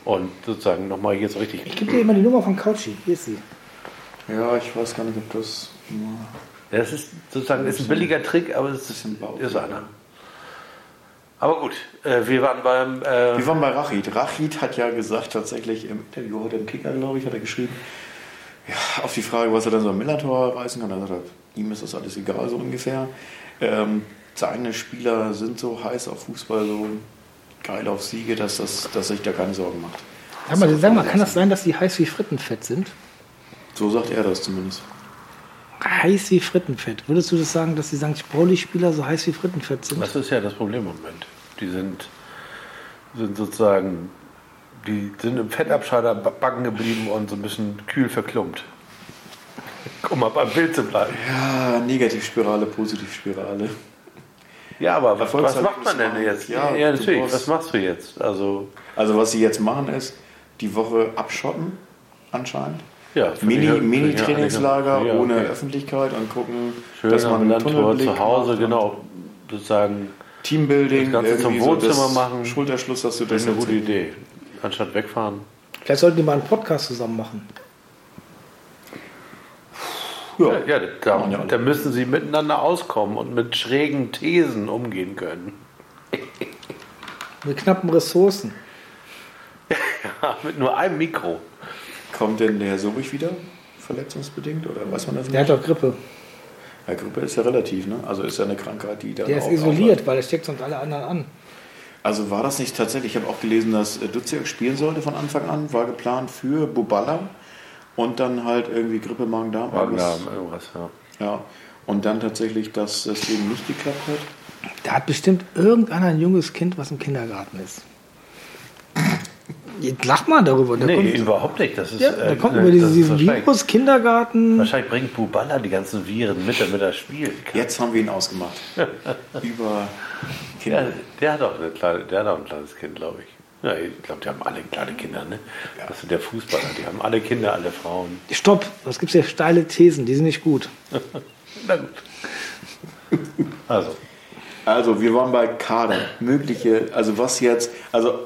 Und sozusagen nochmal hier so richtig. Ich gebe dir immer die Nummer von Couchy. Hier ist sie. Ja, ich weiß gar nicht, ob das. Das ist sozusagen ist ein billiger Trick, aber es ist, ist ja. einer. Aber gut, äh, wir waren beim. Äh, Wir waren bei Rachid. Rachid hat ja gesagt, tatsächlich im Interview heute im Kicker, glaube ich, hat er geschrieben, ja, auf die Frage, was er dann so am Millantor reißen kann, dann sagt er, ihm ist das alles egal, so ungefähr. Ähm, seine Spieler sind so heiß auf Fußball, so geil auf Siege, dass, das, dass sich da keine Sorgen macht. Sag mal, sag mal, kann das sein, dass die heiß wie Frittenfett sind? So sagt er das zumindest. Heiß wie Frittenfett. Würdest du das sagen, dass die St. Pauli-Spieler so heiß wie Frittenfett sind? Das ist ja das Problem im Moment. Die sind, sind sozusagen, die sind im Fettabscheider backen geblieben und so ein bisschen kühl verklumpt. Um mal beim Bild zu bleiben. Ja, Negativspirale, Positivspirale. Ja, aber was, was Erfolgszeugnis macht man denn jetzt? Ja, Ja, natürlich. Was machst du jetzt? Also, Also was sie jetzt machen ist, die Woche abschotten, anscheinend. Ja, Mini, Mini-Trainingslager eigentlich- ja, ohne okay. Öffentlichkeit und gucken, Schön dass man einen Tunnelblick zu Hause, genau. Sozusagen, Teambuilding, Das Ganze zum so Wohnzimmer das machen. Schulterschluss, dass du das das ist eine gute Idee. Anstatt wegfahren. Vielleicht sollten die mal einen Podcast zusammen machen. Ja. Ja, da, ja alle. da müssen sie miteinander auskommen und mit schrägen Thesen umgehen können. Mit knappen Ressourcen. mit nur einem Mikro. Kommt denn der Herr Sobich wieder, verletzungsbedingt, oder weiß man das Der nicht? hat doch Grippe. Ja, Grippe ist ja relativ, ne? Also ist ja eine Krankheit, die dann Der ist auch isoliert, weil er steckt sonst alle anderen an. Also war das nicht tatsächlich, ich habe auch gelesen, dass äh, Duziak spielen sollte von Anfang an, war geplant für Buballa und dann halt irgendwie Grippe, Magen-Darm. Magen-Darm, irgendwas, ja. Ja, und dann tatsächlich, dass das eben nicht geklappt hat. Da hat bestimmt irgendeiner ein junges Kind, was im Kindergarten ist. Jetzt lach mal darüber. Da Nee, kommt, überhaupt nicht. Das ist, ja, da äh, kommt äh, über das diesen, diesen wahrscheinlich- Virus, Kindergarten. Wahrscheinlich bringt Buballa die ganzen Viren mit, damit er spielen kann. Jetzt haben wir ihn ausgemacht. Über Ja, Kinder. der hat auch eine kleine, der hat auch ein kleines Kind, glaube ich. Ja, ich glaube, die haben alle kleine Kinder, ne? Das sind der Fußballer, die haben alle Kinder, alle Frauen. Stopp, es gibt ja steile Thesen, die sind nicht gut. Na gut. Also, Also, wir waren bei Kader. Mögliche, also was jetzt, also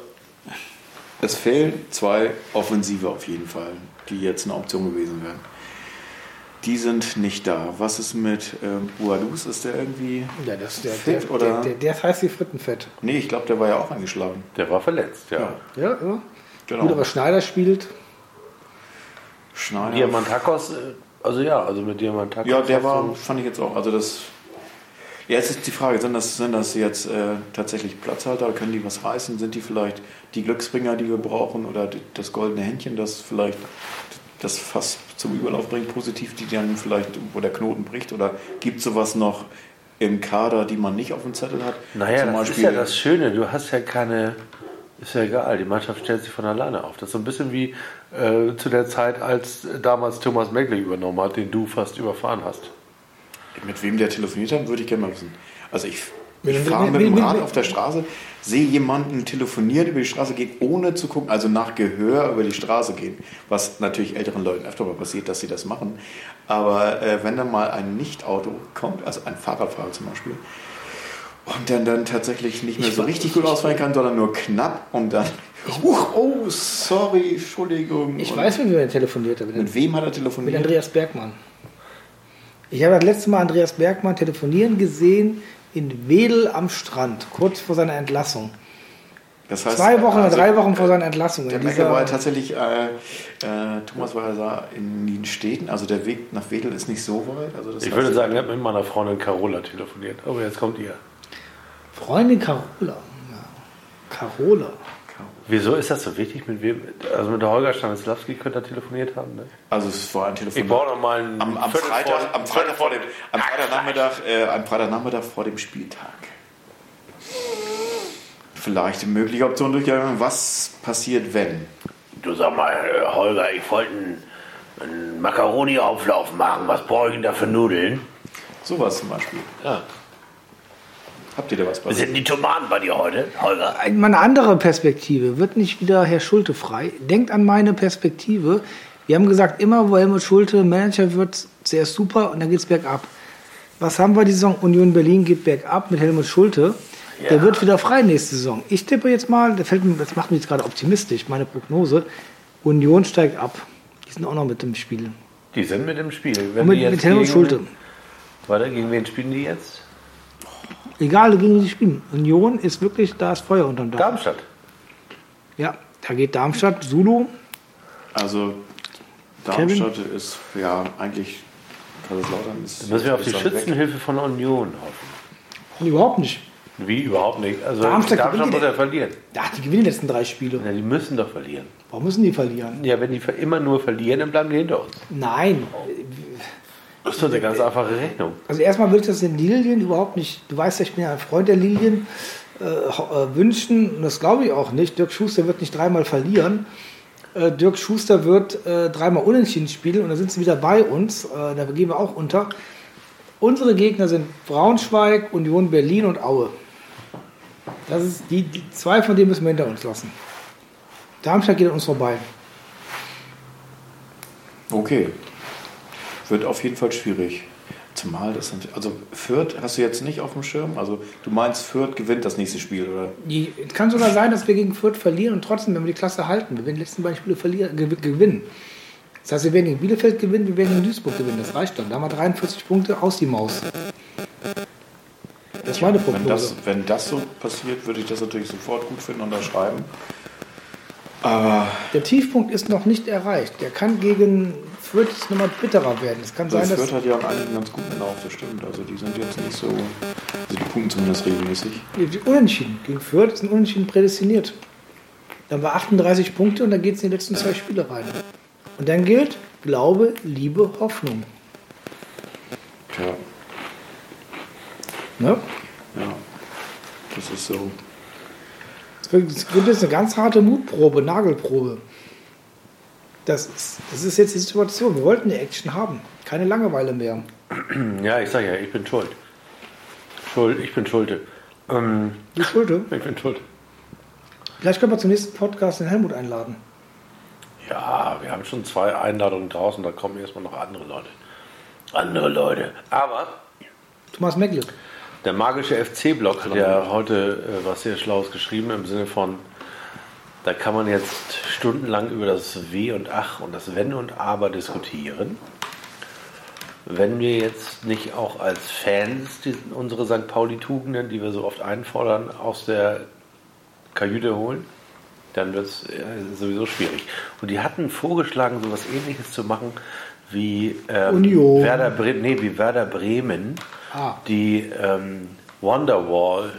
es fehlen zwei Offensive auf jeden Fall, die jetzt eine Option gewesen wären. Die sind nicht da. Was ist mit ähm, Buadus? Ist der irgendwie Ja, das, der, fit der, oder? der, der, der ist heiß wie Frittenfett. nee, ich glaube, der war ja auch angeschlagen. der war verletzt, ja. Ja. Ja, ja. Genau. Gut, aber Schneider spielt. Schneider. Diamantakos, äh, also ja, also mit Diamantakos. Ja, der war, fand ich jetzt auch. Also das. Ja, jetzt ist die Frage, sind das, sind das jetzt äh, tatsächlich Platzhalter? Können die was reißen? Sind die vielleicht die Glücksbringer, die wir brauchen? Oder das goldene Händchen, das vielleicht das Fass zum Überlauf bringt, positiv, die dann vielleicht, wo der Knoten bricht? Oder gibt es sowas noch im Kader, die man nicht auf dem Zettel hat. Naja, Zum das Beispiel, ist ja das Schöne. Du hast ja keine. Ist ja egal, die Mannschaft stellt sich von alleine auf. Das ist so ein bisschen wie äh, zu der Zeit, als damals Thomas Megley übernommen hat, den du fast überfahren hast. Mit wem der telefoniert hat, würde ich gerne mal wissen. Also ich, Mit- ich mit- fahre mit- mit dem mit- Rad mit- auf der Straße, sehe jemanden telefonieren, über die Straße geht, ohne zu gucken, also nach Gehör über die Straße gehen. Was natürlich älteren Leuten öfter mal passiert, dass sie das machen. Aber äh, wenn dann mal ein Nicht-Auto kommt, also ein Fahrradfahrer zum Beispiel, und dann, dann tatsächlich nicht mehr so richtig gut ausfallen kann, sondern nur knapp und dann, Huch, oh, sorry, Entschuldigung. Ich Und weiß, mit wem er telefoniert hat. Mit, Mit wem hat er mit telefoniert? Andreas Bergmann. Ich habe das letzte Mal Andreas Bergmann telefonieren gesehen in Wedel am Strand, kurz vor seiner Entlassung. Das heißt, Zwei Wochen oder also, drei Wochen vor seiner Entlassung. Der dieser- war tatsächlich, äh, äh, Thomas war ja da in den Städten, also der Weg nach Wedel ist nicht so weit. Also das Ich würde sagen, ich habe mit meiner Freundin Carola telefoniert. Aber jetzt kommt ihr. Freundin Carola. Ja. Carola. Wieso ist das so wichtig? Mit wem? Also mit der Holger Stanislawski könnt ihr telefoniert haben, ne? Also es war ein Telefon. Ich brauche noch mal einen am, am Freitag, vor- am Freitag vor dem, am Freitagnachmittag, äh, am Freitagnachmittag vor dem Spieltag. Vielleicht eine mögliche Option durchgegangen. Was passiert, wenn? Du sag mal, äh, Holger, ich wollte einen, einen Macaroni-Auflauf machen. Was brauche ich denn da für Nudeln? Sowas zum Beispiel. Ja. Habt ihr da was bei? Sind die Tomaten bei dir heute, Holger? Mal eine andere Perspektive. Wird nicht wieder Herr Schulte frei? Denkt an meine Perspektive. Wir haben gesagt, immer wo Helmut Schulte Manager wird, zuerst super und dann geht es bergab. Was haben wir die Saison? Union Berlin geht bergab mit Helmut Schulte. Der Ja. wird wieder frei nächste Saison. Ich tippe jetzt mal, das, fällt mir, das macht mich jetzt gerade optimistisch, meine Prognose. Union steigt ab. Die sind auch noch mit im Spiel. Die sind mit im Spiel. Wenn Und mit, die jetzt mit Helmut gegen- Schulte. Warte, gegen wen spielen die jetzt? Egal, gegen die spielen. Union ist wirklich, da ist Feuer unterm Dach. Darmstadt. Ja, da geht Darmstadt, Zulu. Also Darmstadt ist ja eigentlich Kaiserslautern ist. Da müssen wir auf die weg. Schützenhilfe von Union hoffen. Überhaupt nicht. Wie überhaupt nicht. Also Darmstadt Darmstadt, muss ja verlieren. Ach, die gewinnen die letzten drei Spiele. Ja, die müssen doch verlieren. Warum müssen die verlieren? Ja, wenn die immer nur verlieren, dann bleiben die hinter uns. Nein. Das ist doch eine ganz einfache Rechnung. Also erstmal will ich das den Lilien überhaupt nicht, du weißt ja, ich bin ja ein Freund der Lilien, äh, äh, wünschen, und das glaube ich auch nicht, Dirk Schuster wird nicht dreimal verlieren. Äh, Dirk Schuster wird äh, dreimal unentschieden spielen und dann sind sie wieder bei uns. Äh, da gehen wir auch unter. Unsere Gegner sind Braunschweig, Union Berlin und Aue. Das ist die, die zwei von denen müssen wir hinter uns lassen. Darmstadt geht an uns vorbei. Okay. Wird auf jeden Fall schwierig. Zumal das sind, also Fürth hast du jetzt nicht auf dem Schirm. Also du meinst, Fürth gewinnt das nächste Spiel, oder? Die, es kann sogar sein, dass wir gegen Fürth verlieren und trotzdem, wenn wir die Klasse halten, wir werden die letzten beiden Spiele verlieren, gewinnen. Das heißt, wir werden gegen Bielefeld gewinnen, wir werden gegen Duisburg gewinnen. Das reicht dann. Da haben wir 43 Punkte aus die Maus. Das ist meine Wenn Prognose. das, wenn das so passiert, würde ich das natürlich sofort gut finden und unterschreiben. Aber Der Tiefpunkt ist noch nicht erreicht. Der kann gegen Fürth jetzt nochmal bitterer werden. Es kann sein, also dass Fürth hat ja eigentlich einen ganz guten Lauf, das stimmt. Also die sind jetzt nicht so, also die punkten zumindest regelmäßig. die Unentschieden gegen Fürth ist ein Unentschieden prädestiniert. Dann war 38 Punkte und dann geht es in die letzten zwei Spiele rein. Und dann gilt Glaube, Liebe, Hoffnung. Tja, Ne? ja, das ist so. Es es wird jetzt eine ganz harte Mutprobe, Nagelprobe. Das ist, das ist jetzt die Situation. Wir wollten die Action haben. Keine Langeweile mehr. Ja, ich sage ja, ich bin schuld. Schuld, ich bin Schulte. Ähm, Die Schulte. ich bin schuld. Vielleicht können wir zum nächsten Podcast den Helmut einladen. Ja, wir haben schon zwei Einladungen draußen, da kommen erstmal noch andere Leute. Andere Leute. Aber Thomas Meckle. der magische FC-Blog hat ja heute äh, was sehr Schlaues geschrieben im Sinne von, da kann man jetzt stundenlang über das W und Ach und das Wenn und Aber diskutieren. Wenn wir jetzt nicht auch als Fans die, unsere St. Pauli-Tugenden, die wir so oft einfordern, aus der Kajüte holen, dann wird es sowieso schwierig. Und die hatten vorgeschlagen, so etwas ähnliches zu machen wie ähm, Union. Werder, Bre nee, wie Werder Bremen, Ah. die ähm, Wonderwall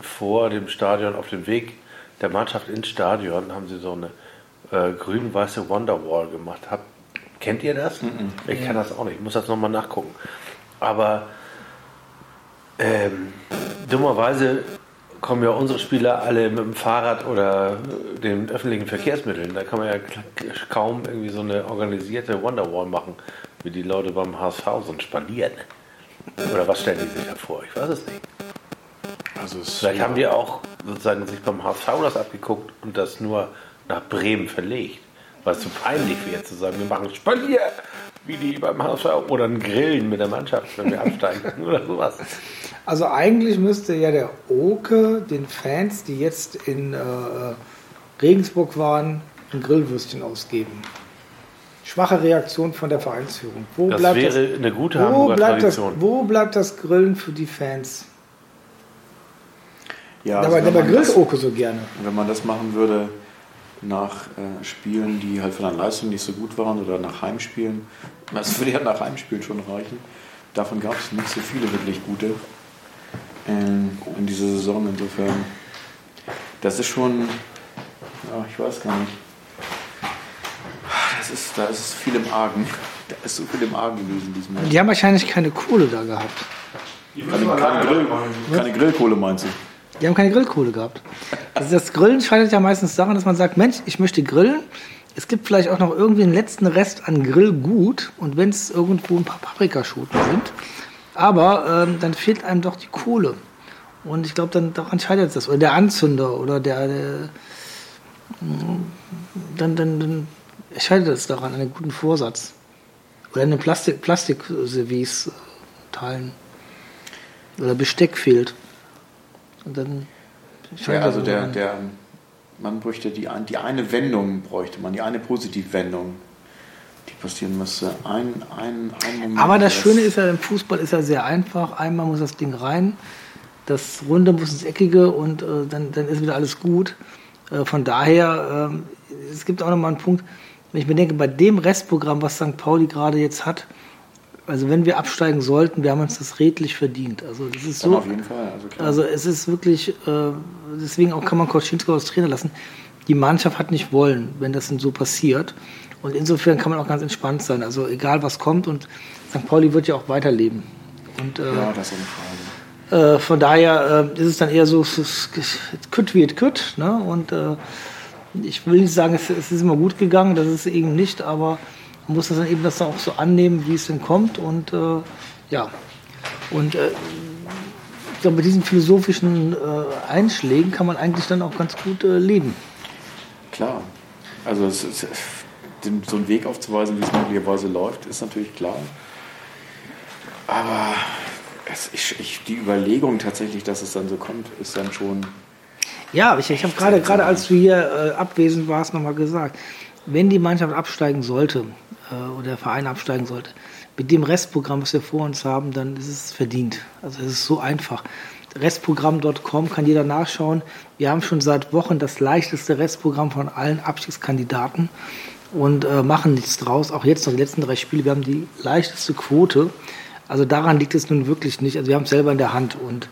vor dem Stadion auf dem Weg der Mannschaft ins Stadion haben sie so eine äh, grün-weiße Wonderwall gemacht. Hab, kennt ihr das? Ich kann das auch nicht. Ich muss das nochmal nachgucken. Aber Ähm, dummerweise kommen ja unsere Spieler alle mit dem Fahrrad oder den öffentlichen Verkehrsmitteln. Da kann man ja kaum irgendwie so eine organisierte Wonderwall machen, wie die Leute beim HSV so ein Spalieren. Oder was stellen die sich da vor? Ich weiß es nicht. Also Vielleicht haben die auch sozusagen sich beim HSV das abgeguckt und das nur nach Bremen verlegt. Weil es so peinlich wäre zu sagen, wir machen Spalier, wie die beim HSV oder ein Grillen mit der Mannschaft, wenn wir absteigen oder sowas. Also eigentlich müsste ja der Oke den Fans, die jetzt in äh, Regensburg waren, ein Grillwürstchen ausgeben. Schwache Reaktion von der Vereinsführung. Wo Das bleibt wäre das, eine gute wo Hamburger bleibt, das, wo bleibt das Grillen für die Fans? Ja, also wenn, dabei man grillt Oke so gerne. wenn man das machen würde nach äh, Spielen, die halt von der Leistung nicht so gut waren oder nach Heimspielen, das würde ja nach Heimspielen schon reichen. Davon gab es nicht so viele wirklich gute ähm, in dieser Saison. Insofern, das ist schon, ja, ich weiß gar nicht. Das ist, da ist viel im Argen. Da ist so viel im Argen gewesen diesmal. Die haben wahrscheinlich keine Kohle da gehabt. Keine, keine, Grill, keine Grillkohle meinst du? Die haben keine Grillkohle gehabt. Also das Grillen scheitert ja meistens daran, dass man sagt, Mensch, ich möchte grillen. Es gibt vielleicht auch noch irgendwie einen letzten Rest an Grillgut und wenn es irgendwo ein paar Paprikaschoten sind. Aber ähm, dann fehlt einem doch die Kohle. Und ich glaube, dann daran scheitert das. Oder der Anzünder oder der, der mm, dann, dann, dann scheitert es daran, an einem guten Vorsatz. Oder eine Plastik, Plastikservice äh, teilen. Oder Besteck fehlt. Und dann Ja, also der, der, man bräuchte die, die eine Wendung, bräuchte man, die eine Positivwendung, die passieren müsste. Ein, ein, ein Moment. Aber das Schöne ist ja, im Fußball ist ja sehr einfach. Einmal muss das Ding rein, das Runde muss ins Eckige und äh, dann, dann ist wieder alles gut. Äh, von daher, ähm, es gibt auch nochmal einen Punkt, wenn ich mir denke, bei dem Restprogramm, was St. Pauli gerade jetzt hat, also wenn wir absteigen sollten, wir haben uns das redlich verdient. Also das ist Dann so, auf jeden Fall. Also klar. also es ist wirklich, äh, deswegen auch kann man Koczynski als Trainer lassen. Die Mannschaft hat nicht wollen, wenn das denn so passiert. Und insofern kann man auch ganz entspannt sein. Also egal was kommt und St. Pauli wird ja auch weiterleben. Und äh, ja, das ist eine Frage. äh, von daher äh, ist es dann eher so, kütt wie es kütt. Ne? Und äh, ich will nicht sagen, es, es ist immer gut gegangen, das ist eben nicht, aber muss das dann eben das dann auch so annehmen, wie es denn kommt. Und äh, ja, und äh, ich glaube, mit diesen philosophischen äh, Einschlägen kann man eigentlich dann auch ganz gut äh, leben. Klar. Also es ist, den, so einen Weg aufzuweisen, wie es möglicherweise läuft, ist natürlich klar. Aber es, ich, ich, die Überlegung tatsächlich, dass es dann so kommt, ist dann schon. Ja, ich, ich habe gerade, gerade als du hier äh, abwesend warst, nochmal gesagt, wenn die Mannschaft absteigen sollte äh, oder der Verein absteigen sollte, mit dem Restprogramm, was wir vor uns haben, dann ist es verdient. Also es ist so einfach. Restprogramm.com kann jeder nachschauen. Wir haben schon seit Wochen das leichteste Restprogramm von allen Abstiegskandidaten und äh, machen nichts draus. Auch jetzt noch die letzten drei Spiele, wir haben die leichteste Quote. Also daran liegt es nun wirklich nicht. Also wir haben es selber in der Hand und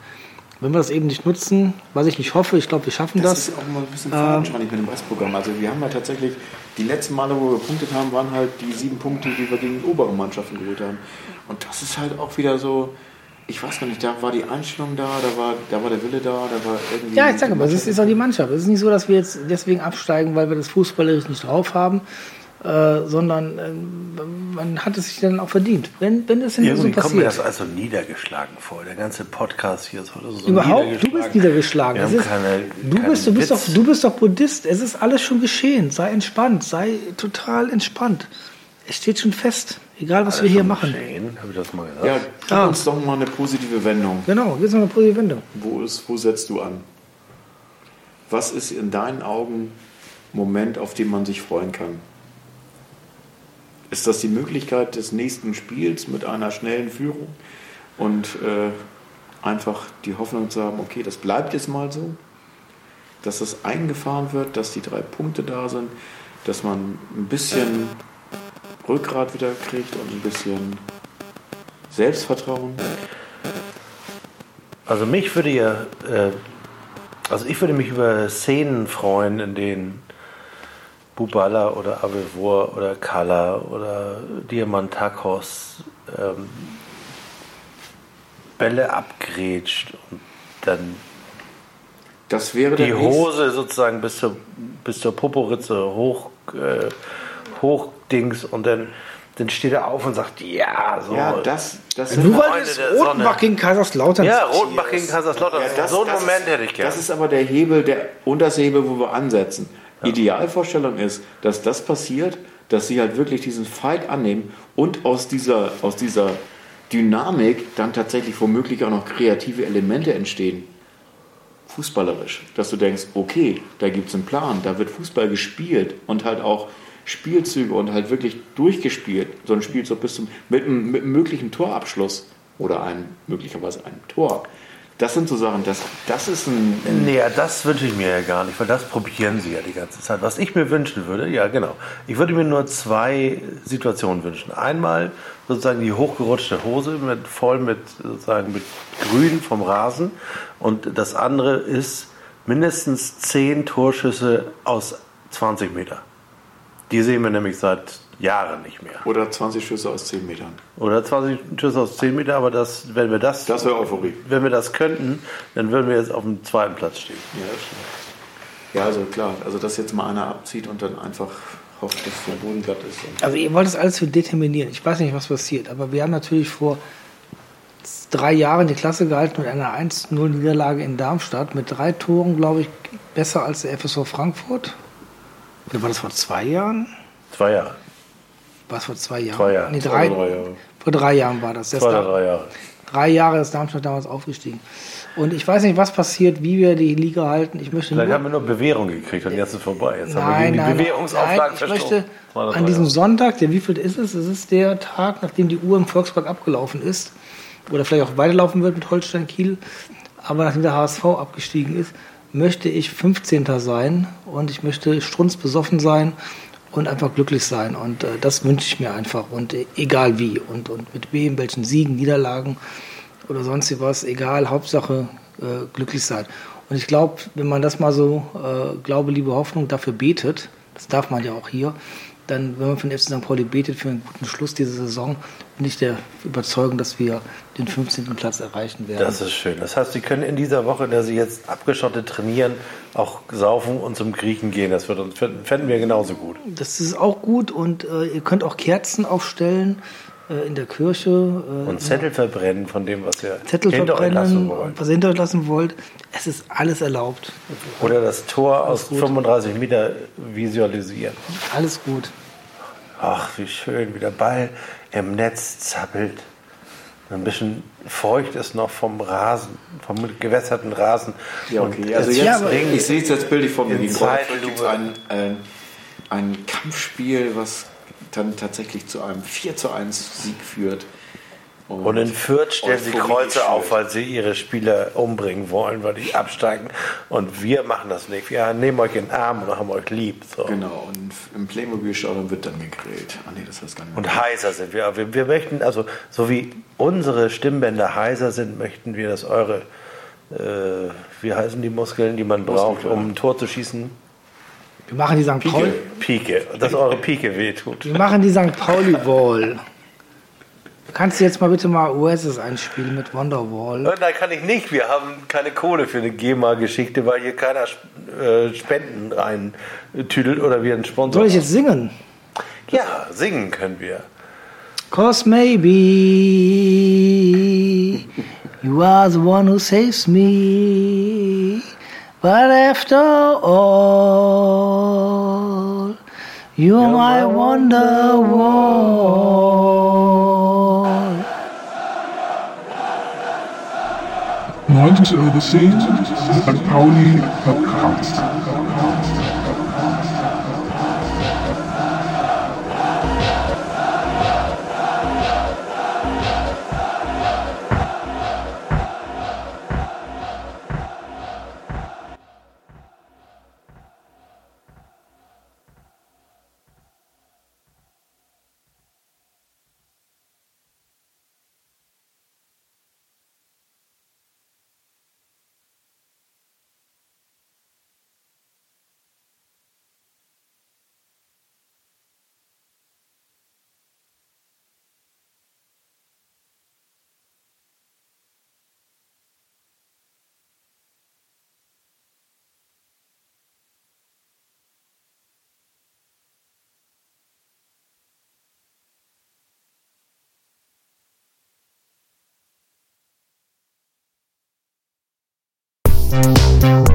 wenn wir das eben nicht nutzen, was ich nicht hoffe, ich glaube, wir schaffen Das das. ist auch mal ein bisschen fadenscheinig mit dem Restprogramm. Also wir haben ja tatsächlich, die letzten Male, wo wir gepunktet haben, waren halt die sieben Punkte, die wir gegen obere Mannschaften geholt haben. Und das ist halt auch wieder so, ich weiß gar nicht, da war die Einstellung da, da war, da war der Wille da, da war irgendwie... Ja, ich sage aber, es ist auch die Mannschaft. Es ist nicht so, dass wir jetzt deswegen absteigen, weil wir das fußballerisch nicht drauf haben, äh, sondern äh, man hat es sich dann auch verdient. Wenn, wenn es denn so Irgendwie kommt mir passiert. das also niedergeschlagen vor. Der ganze Podcast hier ist heute so Überhaupt, du bist niedergeschlagen. Ist, keine, du, bist, du, bist Witz. doch, du bist doch Buddhist. Es ist alles schon geschehen. Sei entspannt. Sei total entspannt. Es steht schon fest. Egal, was Alles wir hier machen. geschehen. Habe ich das mal gesagt? Ja, gib Ah. uns doch mal eine positive Wendung. Genau, jetzt noch eine positive Wendung. Wo, ist, wo setzt du an? Was ist in deinen Augen Moment, auf den man sich freuen kann? Ist das die Möglichkeit des nächsten Spiels mit einer schnellen Führung und äh, einfach die Hoffnung zu haben, okay, das bleibt jetzt mal so, dass das eingefahren wird, dass die drei Punkte da sind, dass man ein bisschen Rückgrat wieder kriegt und ein bisschen Selbstvertrauen? Also mich würde ja, äh, also ich würde mich über Szenen freuen, in denen Bubala oder Avevor oder Kala oder Diamantakos ähm, Bälle abgrätscht und dann Das wäre die nächste- Hose sozusagen bis zur, bis zur Poporitze hoch, äh, hochdings und dann, dann steht er auf und sagt, ja, so. Ja, das, das Nur weil es Rotenbach gegen Kaiserslautern ja, ist. Rotenbach gegen Kaiserslautern. Ja, das- so einen das Moment ist, hätte ich gerne. Das ist aber der Hebel, der unterste Hebel, wo wir ansetzen. Idealvorstellung ist, dass das passiert, dass sie halt wirklich diesen Fight annehmen und aus dieser, aus dieser Dynamik dann tatsächlich womöglich auch noch kreative Elemente entstehen. Fußballerisch. Dass du denkst, okay, da gibt es einen Plan, da wird Fußball gespielt und halt auch Spielzüge und halt wirklich durchgespielt. So ein Spielzug bis zum, mit, mit einem möglichen Torabschluss oder einem, möglicherweise einem Tor. Das sind so Sachen, das, das ist ein, Nee, ja, das wünsche ich mir ja gar nicht, weil das probieren sie ja die ganze Zeit. Was ich mir wünschen würde, ja genau. Ich würde mir nur zwei Situationen wünschen. Einmal sozusagen die hochgerutschte Hose mit voll mit sozusagen mit Grün vom Rasen und das andere ist mindestens zehn Torschüsse aus 20 Meter. Die sehen wir nämlich seit Jahren nicht mehr. oder 20 Schüsse aus 10 Metern. Oder 20 Schüsse aus 10 Meter, aber das, wenn wir das, Das wäre Euphorie. wenn wir das könnten, dann würden wir jetzt auf dem zweiten Platz stehen. Ja, das stimmt. Ja, also klar, also dass jetzt mal einer abzieht und dann einfach hofft, dass der Boden glatt ist. Und Also ihr wollt das alles für determinieren. Ich weiß nicht, was passiert, aber wir haben natürlich vor drei Jahren die Klasse gehalten mit einer 1-0-Niederlage in Darmstadt mit drei Toren, glaube ich, besser als der FSV Frankfurt. Oder war das vor zwei Jahren? Zwei Jahre. War es vor zwei Jahren? Zwei Jahre. Nee, drei, drei Jahre. Vor drei Jahren war das. Das Zwei drei Jahre. drei Jahre ist Darmstadt damals aufgestiegen. Und ich weiß nicht, was passiert, wie wir die Liga halten. Ich möchte Vielleicht nur, haben wir nur Bewährung gekriegt und jetzt ist es vorbei. Jetzt haben wir Nein, gegen die nein, Bewährungsauflagen nein, ich möchte an diesem Jahre. Sonntag, der wie viel ist es? Es ist der Tag, nachdem die Uhr im Volkspark abgelaufen ist. Oder vielleicht auch weiterlaufen wird mit Holstein Kiel. Aber nachdem der HSV abgestiegen ist, möchte ich 15. sein und ich möchte strunzbesoffen sein und einfach glücklich sein. Und äh, das wünsche ich mir einfach. Und äh, egal wie. Und, und mit wem, welchen Siegen, Niederlagen oder sonst was, egal, Hauptsache äh, glücklich sein. Und ich glaube, wenn man das mal so, äh, Glaube, Liebe, Hoffnung dafür betet, das darf man ja auch hier, dann, wenn man für den FC St. Pauli betet für einen guten Schluss dieser Saison, bin ich der Überzeugung, dass wir den 15. Platz erreichen werden. Das ist schön. Das heißt, Sie können in dieser Woche, in der Sie jetzt abgeschottet trainieren, auch saufen und zum Griechen gehen. Das wird fänden wir genauso gut. Das ist auch gut und äh, ihr könnt auch Kerzen aufstellen äh, in der Kirche. Äh, Und Zettel verbrennen von dem, was wir Zettel verbrennen, wollen. was ihr hinter euch lassen wollt. Es ist alles erlaubt. Oder das Tor aus gut. 35 Meter visualisieren. Alles gut. Ach, wie schön, wie der Ball im Netz zappelt. Ein bisschen feucht ist noch vom Rasen, vom gewässerten Rasen. Ja, okay. Also es jetzt, Ja, ich sehe es jetzt bildlich vor mir. Gibt es ein, ein, ein Kampfspiel, was dann tatsächlich zu einem 4 zu 1 Sieg führt. Und in Fürth stellen sie Kreuze auf, weil sie ihre Spieler umbringen wollen, weil die absteigen. Und wir machen das nicht. Wir nehmen euch in den Arm und haben euch lieb. So. Genau, und im Playmobil-Stadion wird dann gegrillt. Ah nee, das heißt gar nicht. Und heiser sind wir. wir. Wir möchten, also so wie unsere Stimmbänder heiser sind, möchten wir, dass eure, äh, wie heißen die Muskeln, die man braucht, um ein Tor zu schießen? Wir machen die St. Pauli. Pike. Dass eure Pike wehtut. Wir machen die St. Pauli Wall. Kannst du jetzt mal bitte mal Oasis einspielen mit Wonderwall? Nein, kann ich nicht. Wir haben keine Kohle für eine GEMA-Geschichte, weil hier keiner äh, Spenden reintüdelt oder wir einen Sponsor Soll ich jetzt singen? Ja, singen können wir. Cause maybe you are the one who saves me. But after all, you're, my, wonder wall. The scenes and only a. Podcast. St.